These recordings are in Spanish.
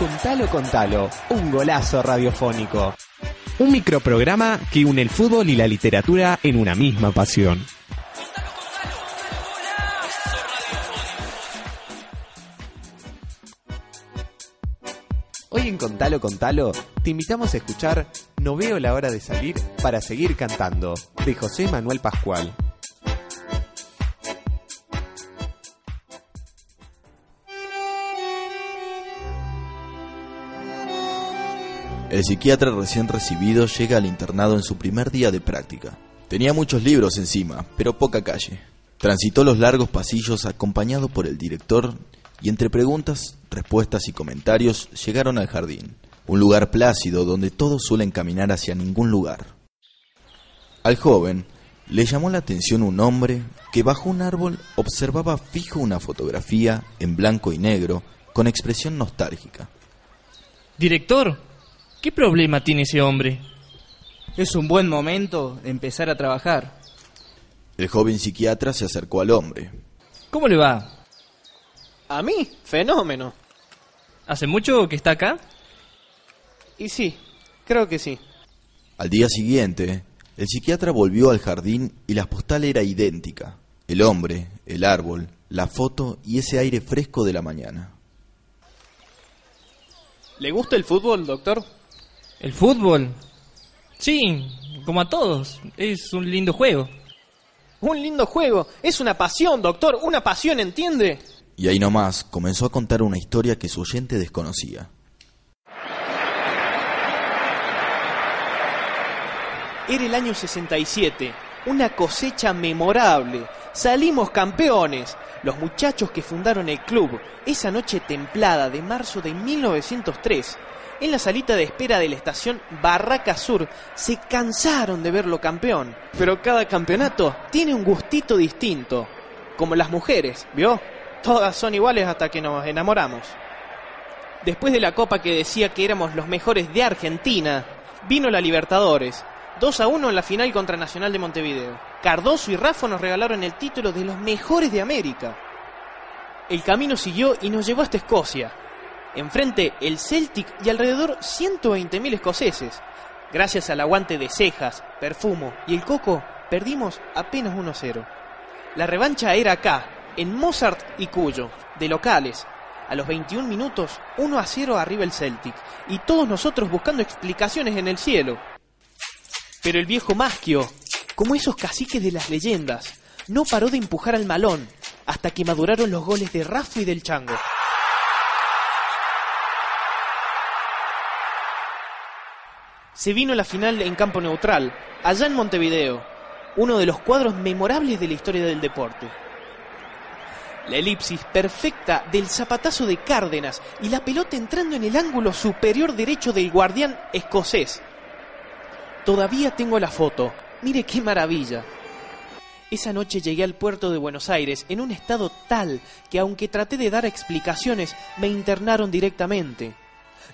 Contalo, contalo, un golazo radiofónico. Un microprograma que une el fútbol y la literatura en una misma pasión. Hoy en Contalo, contalo, te invitamos a escuchar No veo la hora de salir para seguir cantando, de José Manuel Pascual. El psiquiatra recién recibido llega al internado en su primer día de práctica. Tenía muchos libros encima, pero poca calle. Transitó los largos pasillos acompañado por el director y entre preguntas, respuestas y comentarios llegaron al jardín, un lugar plácido donde todos suelen caminar hacia ningún lugar. Al joven le llamó la atención un hombre que bajo un árbol observaba fijo una fotografía en blanco y negro con expresión nostálgica. Director, ¿qué problema tiene ese hombre? Es un buen momento de empezar a trabajar. El joven psiquiatra se acercó al hombre. ¿Cómo le va? A mí, fenómeno. ¿Hace mucho que está acá? Y sí, creo que sí. Al día siguiente, el psiquiatra volvió al jardín y la postal era idéntica. El hombre, el árbol, la foto y ese aire fresco de la mañana. ¿Le gusta el fútbol, doctor? ¿El fútbol? Sí, como a todos. Es un lindo juego. Un lindo juego. Es una pasión, doctor. Una pasión, ¿entiende? Y ahí nomás comenzó a contar una historia que su oyente desconocía. Era el año 67, una cosecha memorable. Salimos campeones. Los muchachos que fundaron el club, esa noche templada de marzo de 1903, en la salita de espera de la estación Barraca Sur, se cansaron de verlo campeón. Pero cada campeonato tiene un gustito distinto. Como las mujeres, ¿vio? Todas son iguales hasta que nos enamoramos. Después de la copa que decía que éramos los mejores de Argentina, vino la Libertadores. 2 a 1 en la final contra Nacional de Montevideo. Cardoso y Rafa nos regalaron el título de los mejores de América. El camino siguió y nos llevó hasta Escocia. Enfrente el Celtic y alrededor 120.000 escoceses. Gracias al aguante de cejas, perfumo y el coco, perdimos apenas 1-0. La revancha era acá, en Mozart y Cuyo, de locales. A los 21 minutos, 1 a 0 arriba el Celtic, y todos nosotros buscando explicaciones en el cielo. Pero el viejo Maschio, como esos caciques de las leyendas, no paró de empujar al malón hasta que maduraron los goles de Rafa y del Chango. Se vino la final en campo neutral, allá en Montevideo, uno de los cuadros memorables de la historia del deporte. La elipsis perfecta del zapatazo de Cárdenas y la pelota entrando en el ángulo superior derecho del guardián escocés. Todavía tengo la foto. Mire qué maravilla. Esa noche llegué al puerto de Buenos Aires en un estado tal que aunque traté de dar explicaciones, me internaron directamente.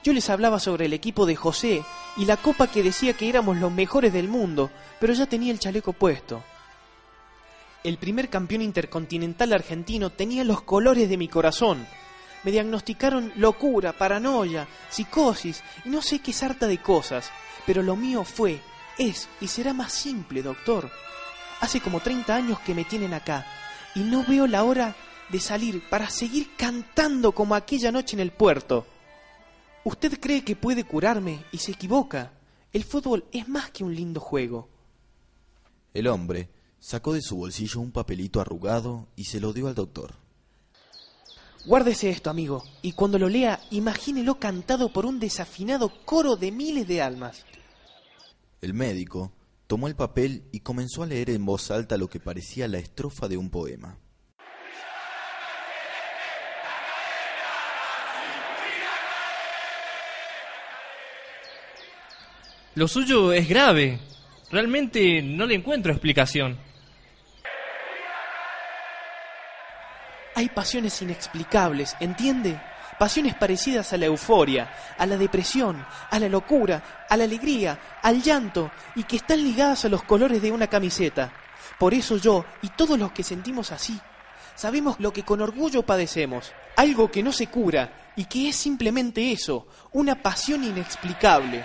Yo les hablaba sobre el equipo de José y la copa que decía que éramos los mejores del mundo, pero ya tenía el chaleco puesto. El primer campeón intercontinental argentino tenía los colores de mi corazón. Me diagnosticaron locura, paranoia, psicosis y no sé qué sarta de cosas, pero lo mío fue, es y será más simple, doctor. Hace como 30 años que me tienen acá y no veo la hora de salir para seguir cantando como aquella noche en el puerto. Usted cree que puede curarme y se equivoca. El fútbol es más que un lindo juego. El hombre sacó de su bolsillo un papelito arrugado y se lo dio al doctor. Guárdese esto, amigo, y cuando lo lea, imagínelo cantado por un desafinado coro de miles de almas. El médico tomó el papel y comenzó a leer en voz alta lo que parecía la estrofa de un poema. Lo suyo es grave. Realmente no le encuentro explicación. Hay pasiones inexplicables, ¿entiende? Pasiones parecidas a la euforia, a la depresión, a la locura, a la alegría, al llanto, y que están ligadas a los colores de una camiseta. Por eso yo y todos los que sentimos así, sabemos lo que con orgullo padecemos, algo que no se cura, y que es simplemente eso, una pasión inexplicable.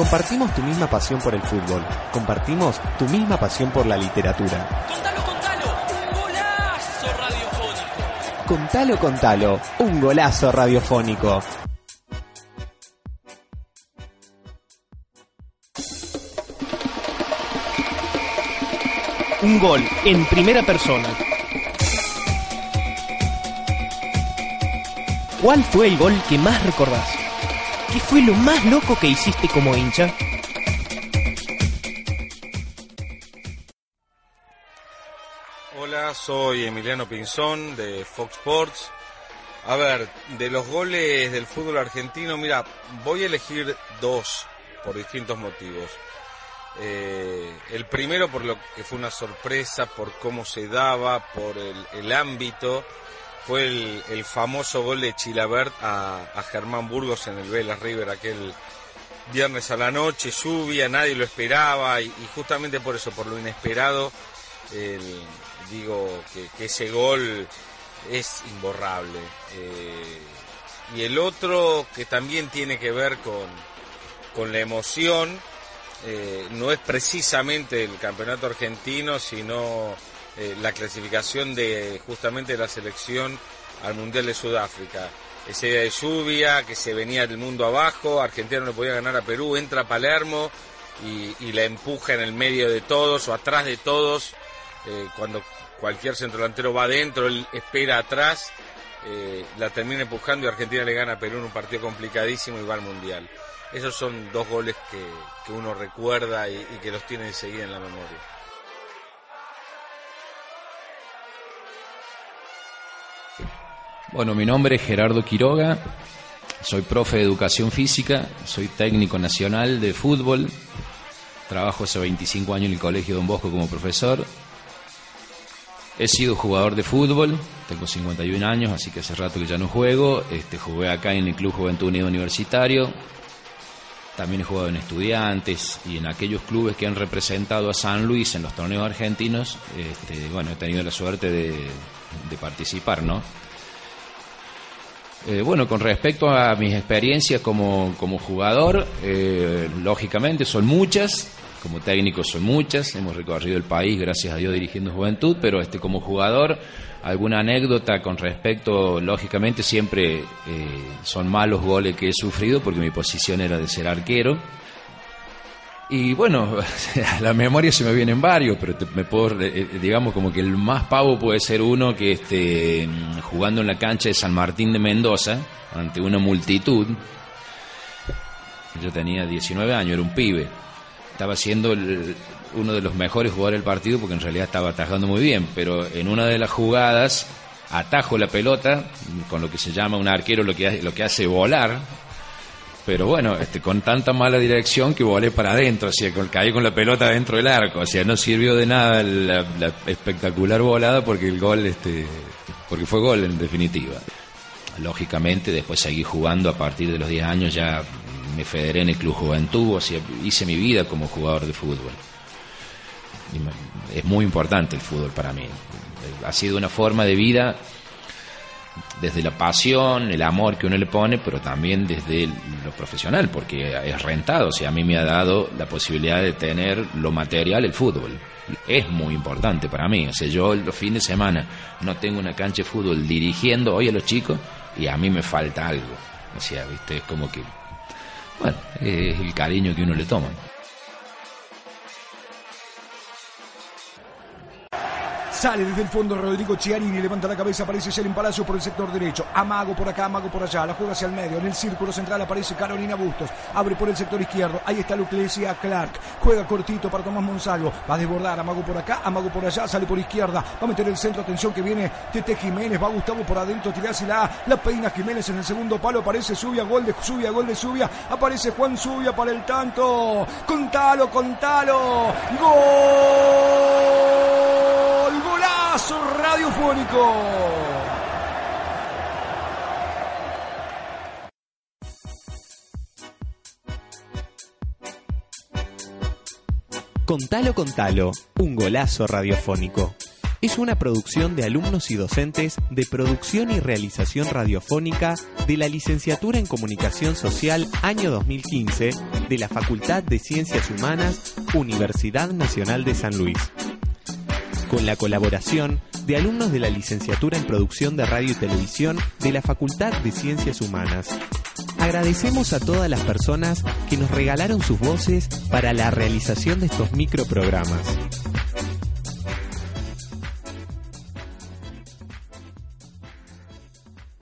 Compartimos tu misma pasión por el fútbol. Compartimos tu misma pasión por la literatura. Contalo, contalo, un golazo radiofónico. Contalo, contalo, un golazo radiofónico. Un gol en primera persona. ¿Cuál fue el gol que más recordás? ¿Qué fue lo más loco que hiciste como hincha? Hola, soy Emiliano Pinzón de Fox Sports. A ver, de los goles del fútbol argentino, mira, voy a elegir dos por distintos motivos. Eh, el primero por lo que fue una sorpresa, por cómo se daba, por el, el ámbito, fue el, el famoso gol de Chilabert a, Germán Burgos en el Vélez River aquel viernes a la noche, lluvia, nadie lo esperaba y, justamente por eso, por lo inesperado, digo que, que ese gol es imborrable. Eh, y el otro que también tiene que ver con, con la emoción, eh, no es precisamente el campeonato argentino, sino eh, la clasificación de justamente la selección al Mundial de Sudáfrica. Ese día de lluvia, que se venía del mundo abajo, Argentina no le podía ganar a Perú, entra a Palermo y, la empuja en el medio de todos o atrás de todos. Eh, cuando cualquier centrodelantero va adentro, él espera atrás, eh, la termina empujando y Argentina le gana a Perú en un partido complicadísimo y va al Mundial. Esos son dos goles que, que uno recuerda y, y que los tiene enseguida en la memoria. Bueno, mi nombre es Gerardo Quiroga, soy profe de educación física, soy técnico nacional de fútbol, trabajo hace 25 años en el Colegio Don Bosco como profesor. He sido jugador de fútbol, tengo 51 años, así que hace rato que ya no juego. Este, jugué acá en el Club Juventud Unido Universitario. También he jugado en estudiantes y en aquellos clubes que han representado a San Luis en los torneos argentinos. Este, bueno, he tenido la suerte de, de participar, ¿no? Eh, bueno, con respecto a mis experiencias como, como jugador, eh, lógicamente son muchas, como técnico son muchas, hemos recorrido el país, gracias a Dios, dirigiendo juventud, pero este como jugador, alguna anécdota con respecto, lógicamente siempre eh, son malos goles que he sufrido, porque mi posición era de ser arquero. Y bueno, a la memoria se me vienen varios, pero te- me puedo, eh, digamos como que el más pavo puede ser uno que este, jugando en la cancha de San Martín de Mendoza, ante una multitud, yo tenía 19 años, era un pibe, estaba siendo uno de los mejores jugadores del partido porque en realidad estaba atajando muy bien, pero en una de las jugadas atajo la pelota con lo que se llama un arquero lo que lo que hace volar pero bueno, este, con tanta mala dirección que volé para adentro, o sea, con, caí con la pelota dentro del arco, o sea, no sirvió de nada la, la espectacular volada porque el gol, este, porque fue gol en definitiva. Lógicamente, después seguí jugando a partir de los 10 años, ya me federé en el Club Juventud, o sea, hice mi vida como jugador de fútbol. Y me- es muy importante el fútbol para mí. Ha sido una forma de vida desde la pasión, el amor que uno le pone, pero también desde lo profesional, porque es rentado. O sea, a mí me ha dado la posibilidad de tener lo material, el fútbol. Es muy importante para mí. O sea, yo los fines de semana no tengo una cancha de fútbol dirigiendo hoy a los chicos y a mí me falta algo. O sea, viste, es como que, bueno, es el cariño que uno le toma. Sale desde el fondo Rodrigo Chiarini, levanta la cabeza, aparece Yelin Palacio por el sector derecho. Amago por acá, Amago por allá. La juega hacia el medio. En el círculo central aparece Carolina Bustos. Abre por el sector izquierdo. Ahí está Lucrecia Clark. Juega cortito para Tomás Monsalvo. Va a desbordar. Amago por acá, Amago por allá. Sale por izquierda. Va a meter el centro. Atención que viene Tete Jiménez. Va Gustavo por adentro. Tirás y la, la peina Jiménez en el segundo palo. Aparece Subia. Gol de Subia. Gol de Subia. Aparece Juan Subia para el tanto. Contalo, contalo. Gol. Radiofónico. Contalo, contalo, un golazo radiofónico. Es una producción de alumnos y docentes de producción y realización radiofónica de la Licenciatura en Comunicación Social año 2015 de la Facultad de Ciencias Humanas, Universidad Nacional de San Luis. Con la colaboración de alumnos de la Licenciatura en Producción de Radio y Televisión de la Facultad de Ciencias Humanas. Agradecemos a todas las personas que nos regalaron sus voces para la realización de estos microprogramas.